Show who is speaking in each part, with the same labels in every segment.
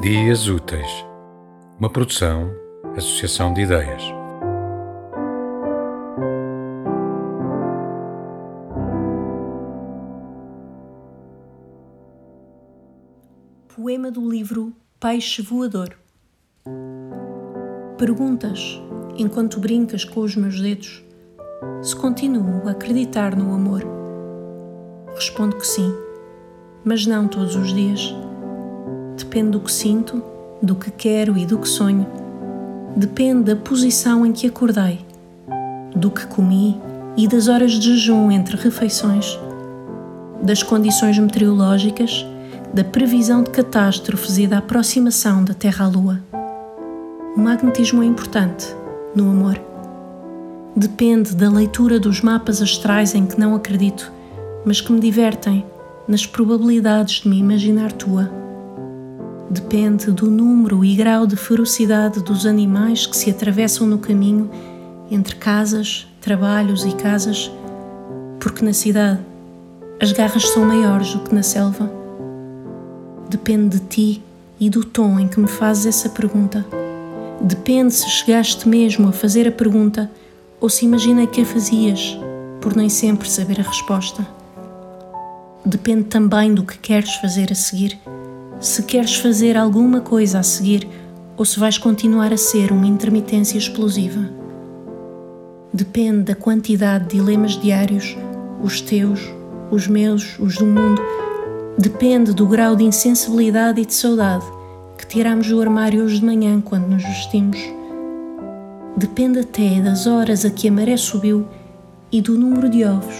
Speaker 1: Dias Úteis, uma produção, associação de ideias.
Speaker 2: Poema do livro Peixe Voador. Perguntas, enquanto brincas com os meus dedos, se continuo a acreditar no amor. Respondo que sim, mas não todos os dias Depende do que sinto, do que quero e do que sonho. Depende da posição em que acordei, do que comi e das horas de jejum entre refeições, das condições meteorológicas, da previsão de catástrofes e da aproximação da Terra à Lua. O magnetismo é importante no amor. Depende da leitura dos mapas astrais em que não acredito, mas que me divertem nas probabilidades de me imaginar tua depende do número e grau de ferocidade dos animais que se atravessam no caminho entre casas, trabalhos e casas, porque na cidade as garras são maiores do que na selva. Depende de ti e do tom em que me fazes essa pergunta. Depende se chegaste mesmo a fazer a pergunta ou se imaginei que a fazias, por nem sempre saber a resposta. Depende também do que queres fazer a seguir se queres fazer alguma coisa a seguir ou se vais continuar a ser uma intermitência explosiva. Depende da quantidade de dilemas diários, os teus, os meus, os do mundo. Depende do grau de insensibilidade e de saudade que tiramos do armário hoje de manhã quando nos vestimos. Depende até das horas a que a maré subiu e do número de ovos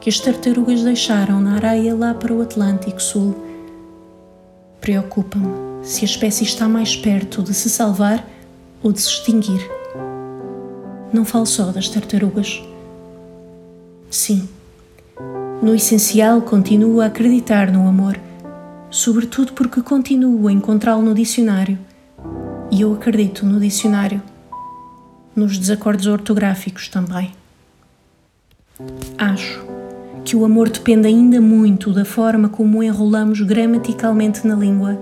Speaker 2: que as tartarugas deixaram na areia lá para o Atlântico Sul Preocupa-me se a espécie está mais perto de se salvar ou de se extinguir. Não falo só das tartarugas. Sim, no essencial continuo a acreditar no amor, sobretudo porque continuo a encontrá-lo no dicionário. E eu acredito no dicionário, nos desacordos ortográficos também. Acho que o amor depende ainda muito da forma como enrolamos gramaticalmente na língua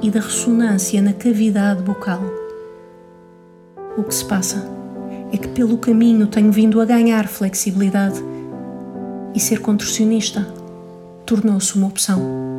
Speaker 2: e da ressonância na cavidade bucal. O que se passa é que pelo caminho tenho vindo a ganhar flexibilidade e ser contorcionista tornou-se uma opção.